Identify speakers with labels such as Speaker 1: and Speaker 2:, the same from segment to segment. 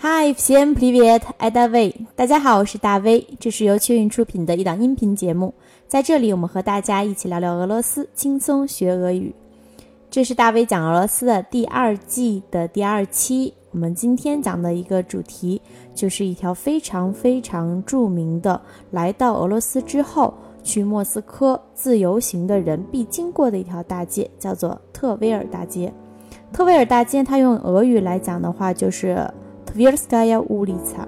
Speaker 1: Hi, всем привет, это Давей。大家好，我是大威，这是由雀运出品的一档音频节目。在这里，我们和大家一起聊聊俄罗斯，轻松学俄语。这是大威讲俄罗斯的第二季的第二期。我们今天讲的一个主题，就是一条非常非常着名的，来到俄罗斯之后去莫斯科自由行的人必经过的一条大街，叫做特维尔大街。特维尔大街，它用俄语来讲的话，就是。 Tverskaya ulica，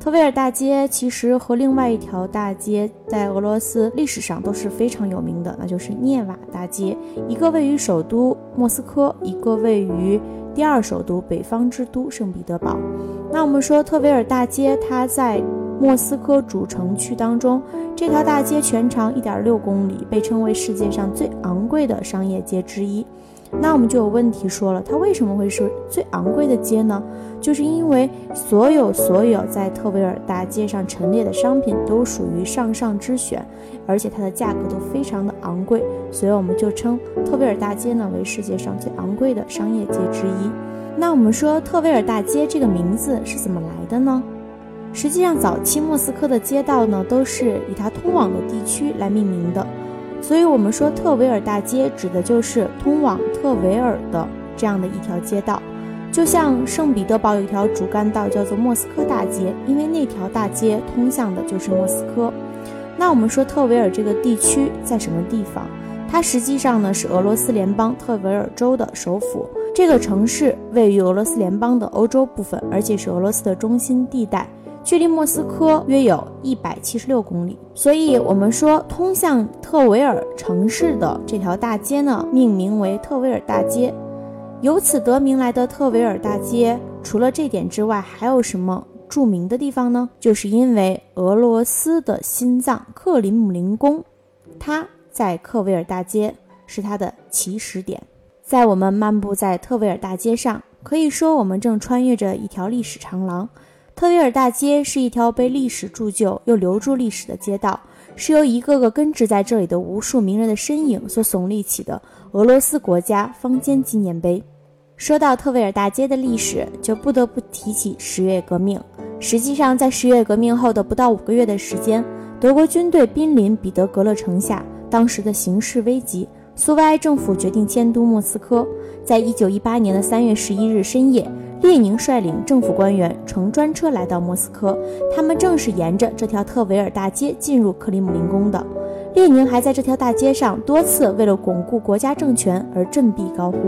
Speaker 1: 特维尔大街其实和另外一条大街在俄罗斯历史上都是非常有名的，那就是涅瓦大街。一个位于首都莫斯科，一个位于第二首都北方之都圣彼得堡。那我们说特维尔大街，它在莫斯科主城区当中，这条大街全长一点六公里，被称为世界上最昂贵的商业街之一。那我们就有问题说了，它为什么会是最昂贵的街呢？就是因为所有所有在特维尔大街上陈列的商品都属于上上之选，而且它的价格都非常的昂贵，所以我们就称特维尔大街呢为世界上最昂贵的商业街之一。那我们说特维尔大街这个名字是怎么来的呢？实际上，早期莫斯科的街道呢都是以它通往的地区来命名的。所以，我们说特维尔大街指的就是通往特维尔的这样的一条街道，就像圣彼得堡有一条主干道叫做莫斯科大街，因为那条大街通向的就是莫斯科。那我们说特维尔这个地区在什么地方？它实际上呢是俄罗斯联邦特维尔州的首府，这个城市位于俄罗斯联邦的欧洲部分，而且是俄罗斯的中心地带。距离莫斯科约有一百七十六公里，所以我们说通向特维尔城市的这条大街呢，命名为特维尔大街。由此得名来的特维尔大街，除了这点之外，还有什么著名的地方呢？就是因为俄罗斯的心脏克林姆林宫，它在特维尔大街是它的起始点。在我们漫步在特维尔大街上，可以说我们正穿越着一条历史长廊。特维尔大街是一条被历史铸就又留住历史的街道，是由一个个根植在这里的无数名人的身影所耸立起的俄罗斯国家方尖纪念碑。说到特维尔大街的历史，就不得不提起十月革命。实际上，在十月革命后的不到五个月的时间，德国军队濒临彼得格勒城下，当时的形势危急，苏维埃政府决定迁都莫斯科。在一九一八年的三月十一日深夜。列宁率领政府官员乘专车来到莫斯科，他们正是沿着这条特维尔大街进入克里姆林宫的。列宁还在这条大街上多次为了巩固国家政权而振臂高呼。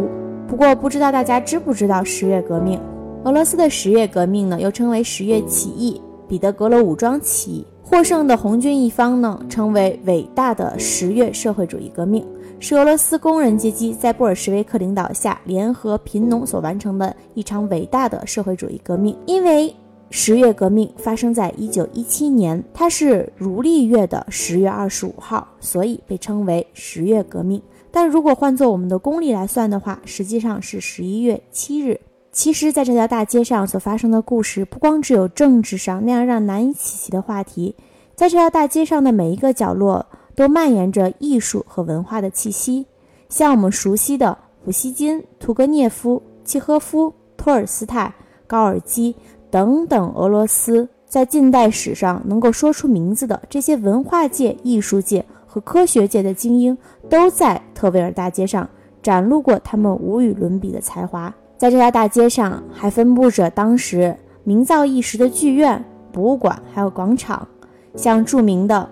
Speaker 1: 不过，不知道大家知不知道十月革命？俄罗斯的十月革命呢，又称为十月起义、彼得格勒武装起义。获胜的红军一方呢，称为伟大的十月社会主义革命。是俄罗斯工人阶级在布尔什维克领导下联合贫农所完成的一场伟大的社会主义革命。因为十月革命发生在一九一七年，它是如历月的十月二十五号，所以被称为十月革命。但如果换作我们的公历来算的话，实际上是十一月七日。其实，在这条大街上所发生的故事，不光只有政治上那样让难以企及的话题，在这条大街上的每一个角落。都蔓延着艺术和文化的气息，像我们熟悉的普希金、屠格涅夫、契诃夫、托尔斯泰、高尔基等等，俄罗斯在近代史上能够说出名字的这些文化界、艺术界和科学界的精英，都在特维尔大街上展露过他们无与伦比的才华。在这条大街上，还分布着当时名噪一时的剧院、博物馆，还有广场，像著名的。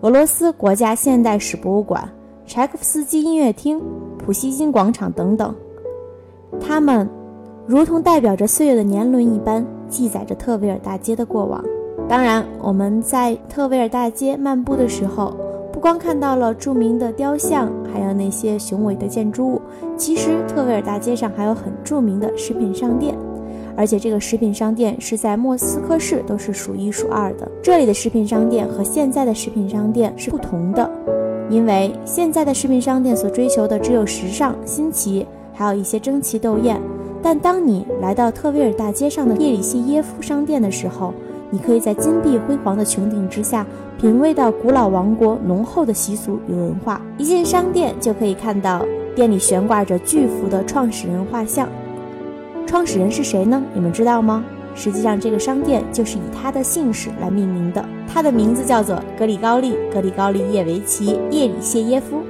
Speaker 1: 俄罗斯国家现代史博物馆、柴可夫斯基音乐厅、普希金广场等等，它们如同代表着岁月的年轮一般，记载着特维尔大街的过往。当然，我们在特维尔大街漫步的时候，光看到了著名的雕像，还有那些雄伟的建筑物。其实，特维尔大街上还有很著名的食品商店。而且这个食品商店是在莫斯科市都是数一数二的。这里的食品商店和现在的食品商店是不同的，因为现在的食品商店所追求的只有时尚、新奇，还有一些争奇斗艳。但当你来到特维尔大街上的叶里西耶夫商店的时候，你可以在金碧辉煌的穹顶之下，品味到古老王国浓厚的习俗与文化。一进商店就可以看到店里悬挂着巨幅的创始人画像。创始人是谁呢？你们知道吗？实际上这个商店就是以他的姓氏来命名的，他的名字叫做格里高利·格里高利叶维奇·叶里谢耶夫。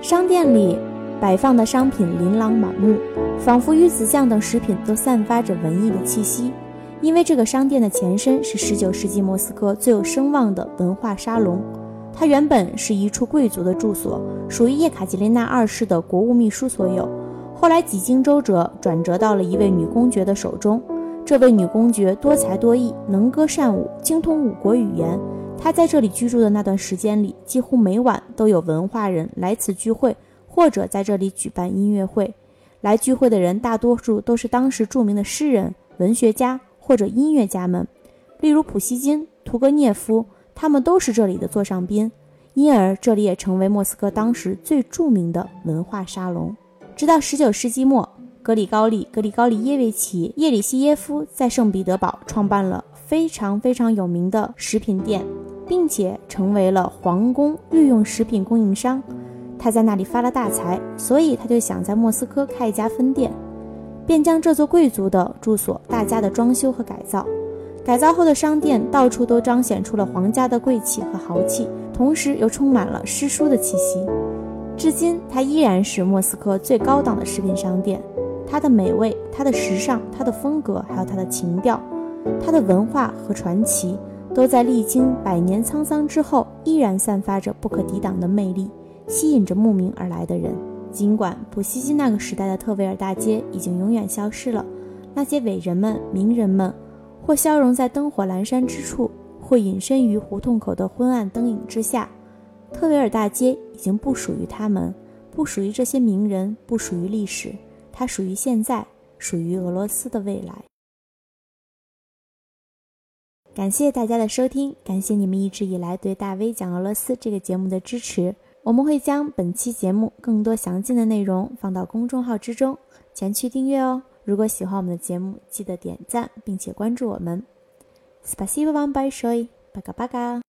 Speaker 1: 商店里摆放的商品琳琅满目，仿佛鱼子酱等食品都散发着文艺的气息。因为这个商店的前身是19世纪莫斯科最有声望的文化沙龙，它原本是一处贵族的住所，属于叶卡捷琳娜二世的国务秘书所有。后来几经周折，转折到了一位女公爵的手中。这位女公爵多才多艺，能歌善舞，精通五国语言。她在这里居住的那段时间里，几乎每晚都有文化人来此聚会，或者在这里举办音乐会。来聚会的人大多数都是当时著名的诗人、文学家。或者音乐家们，例如普希金、屠格涅夫，他们都是这里的座上宾，因而这里也成为莫斯科当时最著名的文化沙龙。直到19世纪末，格里高利·格里高利耶维奇·叶里西耶夫在圣彼得堡创办了非常非常有名的食品店，并且成为了皇宫御用食品供应商。他在那里发了大财，所以他就想在莫斯科开一家分店。便将这座贵族的住所大加的装修和改造，改造后的商店到处都彰显出了皇家的贵气和豪气，同时又充满了诗书的气息。至今，它依然是莫斯科最高档的食品商店。它的美味、它的时尚、它的风格，还有它的情调、它的文化和传奇，都在历经百年沧桑之后，依然散发着不可抵挡的魅力，吸引着慕名而来的人。尽管普希金那个时代的特维尔大街已经永远消失了，那些伟人们、名人们，或消融在灯火阑珊之处，或隐身于胡同口的昏暗灯影之下，特维尔大街已经不属于他们，不属于这些名人，不属于历史，它属于现在，属于俄罗斯的未来。感谢大家的收听，感谢你们一直以来对大 V 讲俄罗斯这个节目的支持。我们会将本期节目更多详尽的内容放到公众号之中，前去订阅哦。如果喜欢我们的节目，记得点赞并且关注我们。Спасибо вам большое, пока пока.